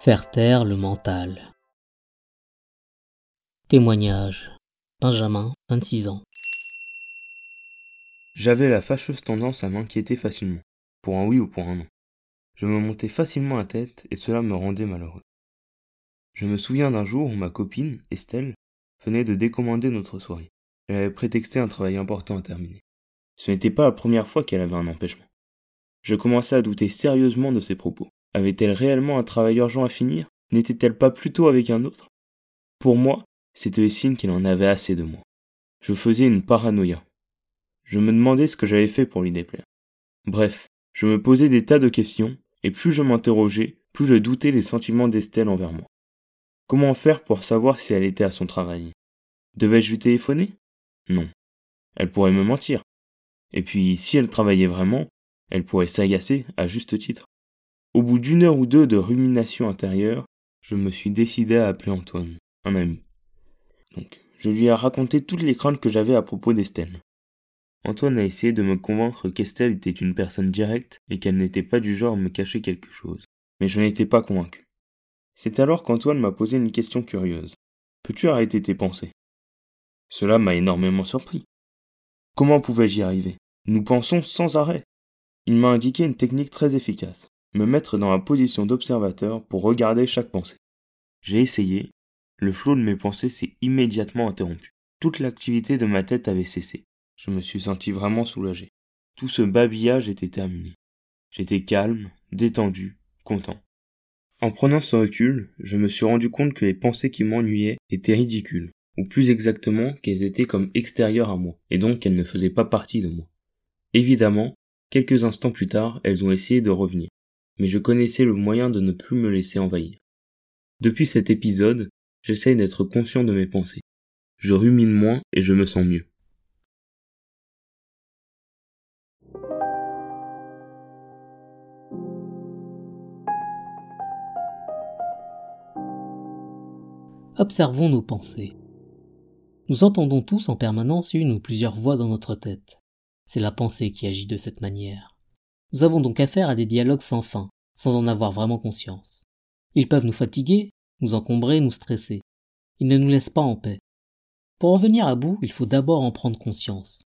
Faire taire le mental. Témoignage. Benjamin, 26 ans. J'avais la fâcheuse tendance à m'inquiéter facilement, pour un oui ou pour un non. Je me montais facilement à tête et cela me rendait malheureux. Je me souviens d'un jour où ma copine, Estelle, venait de décommander notre soirée. Elle avait prétexté un travail important à terminer. Ce n'était pas la première fois qu'elle avait un empêchement. Je commençais à douter sérieusement de ses propos. Avait-elle réellement un travail urgent à finir? N'était-elle pas plutôt avec un autre? Pour moi, c'était le signe qu'il en avait assez de moi. Je faisais une paranoïa. Je me demandais ce que j'avais fait pour lui déplaire. Bref, je me posais des tas de questions, et plus je m'interrogeais, plus je doutais des sentiments d'Estelle envers moi. Comment faire pour savoir si elle était à son travail? Devais-je lui téléphoner? Non. Elle pourrait me mentir. Et puis, si elle travaillait vraiment, elle pourrait s'agacer à juste titre. Au bout d'une heure ou deux de rumination intérieure, je me suis décidé à appeler Antoine, un ami. Donc, je lui ai raconté toutes les craintes que j'avais à propos d'Estelle. Antoine a essayé de me convaincre qu'Estelle était une personne directe et qu'elle n'était pas du genre à me cacher quelque chose. Mais je n'étais pas convaincu. C'est alors qu'Antoine m'a posé une question curieuse. Peux-tu arrêter tes pensées? Cela m'a énormément surpris. Comment pouvais-je y arriver? Nous pensons sans arrêt. Il m'a indiqué une technique très efficace me mettre dans la position d'observateur pour regarder chaque pensée. J'ai essayé, le flot de mes pensées s'est immédiatement interrompu. Toute l'activité de ma tête avait cessé. Je me suis senti vraiment soulagé. Tout ce babillage était terminé. J'étais calme, détendu, content. En prenant ce recul, je me suis rendu compte que les pensées qui m'ennuyaient étaient ridicules, ou plus exactement qu'elles étaient comme extérieures à moi, et donc qu'elles ne faisaient pas partie de moi. Évidemment, quelques instants plus tard, elles ont essayé de revenir mais je connaissais le moyen de ne plus me laisser envahir. Depuis cet épisode, j'essaye d'être conscient de mes pensées. Je rumine moins et je me sens mieux. Observons nos pensées. Nous entendons tous en permanence une ou plusieurs voix dans notre tête. C'est la pensée qui agit de cette manière. Nous avons donc affaire à des dialogues sans fin, sans en avoir vraiment conscience. Ils peuvent nous fatiguer, nous encombrer, nous stresser. Ils ne nous laissent pas en paix. Pour en venir à bout, il faut d'abord en prendre conscience.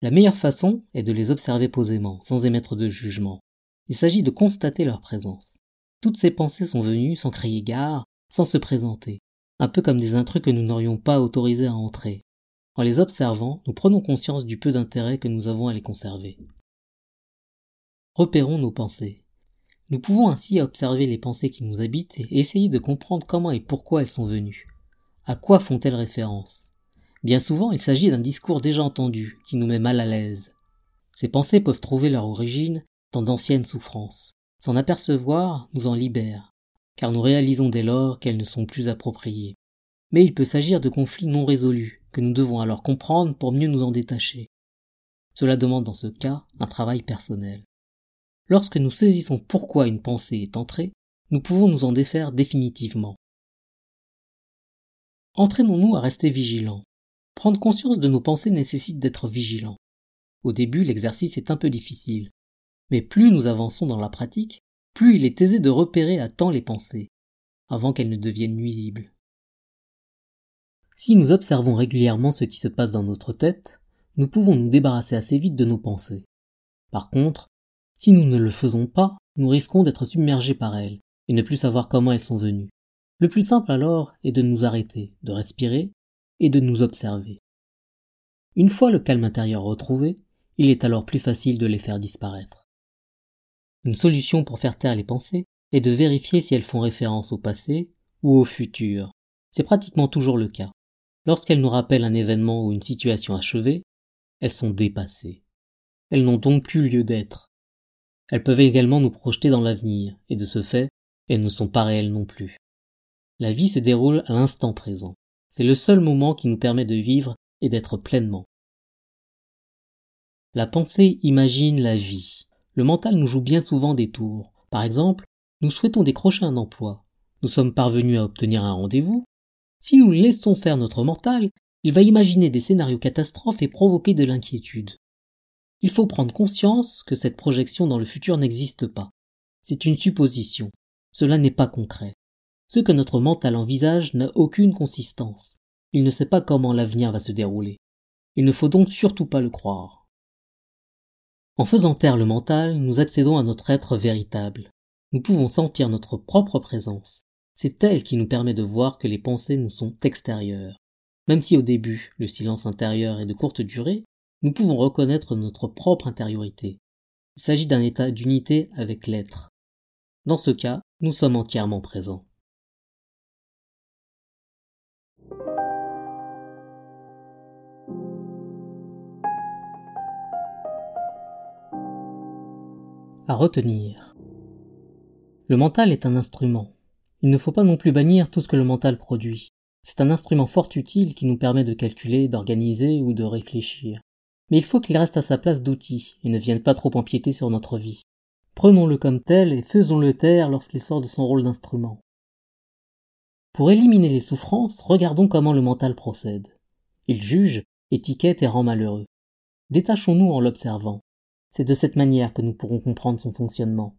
La meilleure façon est de les observer posément, sans émettre de jugement. Il s'agit de constater leur présence. Toutes ces pensées sont venues sans crier gare, sans se présenter, un peu comme des intrus que nous n'aurions pas autorisés à entrer. En les observant, nous prenons conscience du peu d'intérêt que nous avons à les conserver repérons nos pensées. Nous pouvons ainsi observer les pensées qui nous habitent et essayer de comprendre comment et pourquoi elles sont venues. À quoi font-elles référence? Bien souvent, il s'agit d'un discours déjà entendu qui nous met mal à l'aise. Ces pensées peuvent trouver leur origine dans d'anciennes souffrances. S'en apercevoir nous en libère, car nous réalisons dès lors qu'elles ne sont plus appropriées. Mais il peut s'agir de conflits non résolus, que nous devons alors comprendre pour mieux nous en détacher. Cela demande dans ce cas un travail personnel. Lorsque nous saisissons pourquoi une pensée est entrée, nous pouvons nous en défaire définitivement. Entraînons-nous à rester vigilants. Prendre conscience de nos pensées nécessite d'être vigilants. Au début, l'exercice est un peu difficile. Mais plus nous avançons dans la pratique, plus il est aisé de repérer à temps les pensées, avant qu'elles ne deviennent nuisibles. Si nous observons régulièrement ce qui se passe dans notre tête, nous pouvons nous débarrasser assez vite de nos pensées. Par contre, si nous ne le faisons pas, nous risquons d'être submergés par elles et ne plus savoir comment elles sont venues. Le plus simple alors est de nous arrêter, de respirer et de nous observer. Une fois le calme intérieur retrouvé, il est alors plus facile de les faire disparaître. Une solution pour faire taire les pensées est de vérifier si elles font référence au passé ou au futur. C'est pratiquement toujours le cas. Lorsqu'elles nous rappellent un événement ou une situation achevée, elles sont dépassées. Elles n'ont donc plus lieu d'être. Elles peuvent également nous projeter dans l'avenir, et de ce fait, elles ne sont pas réelles non plus. La vie se déroule à l'instant présent. C'est le seul moment qui nous permet de vivre et d'être pleinement. La pensée imagine la vie. Le mental nous joue bien souvent des tours. Par exemple, nous souhaitons décrocher un emploi. Nous sommes parvenus à obtenir un rendez-vous. Si nous laissons faire notre mental, il va imaginer des scénarios catastrophes et provoquer de l'inquiétude. Il faut prendre conscience que cette projection dans le futur n'existe pas. C'est une supposition. Cela n'est pas concret. Ce que notre mental envisage n'a aucune consistance. Il ne sait pas comment l'avenir va se dérouler. Il ne faut donc surtout pas le croire. En faisant taire le mental, nous accédons à notre être véritable. Nous pouvons sentir notre propre présence. C'est elle qui nous permet de voir que les pensées nous sont extérieures. Même si au début le silence intérieur est de courte durée, nous pouvons reconnaître notre propre intériorité. Il s'agit d'un état d'unité avec l'être. Dans ce cas, nous sommes entièrement présents. À retenir. Le mental est un instrument. Il ne faut pas non plus bannir tout ce que le mental produit. C'est un instrument fort utile qui nous permet de calculer, d'organiser ou de réfléchir. Mais il faut qu'il reste à sa place d'outil et ne vienne pas trop empiéter sur notre vie. Prenons-le comme tel et faisons-le taire lorsqu'il sort de son rôle d'instrument. Pour éliminer les souffrances, regardons comment le mental procède. Il juge, étiquette et rend malheureux. Détachons-nous en l'observant. C'est de cette manière que nous pourrons comprendre son fonctionnement.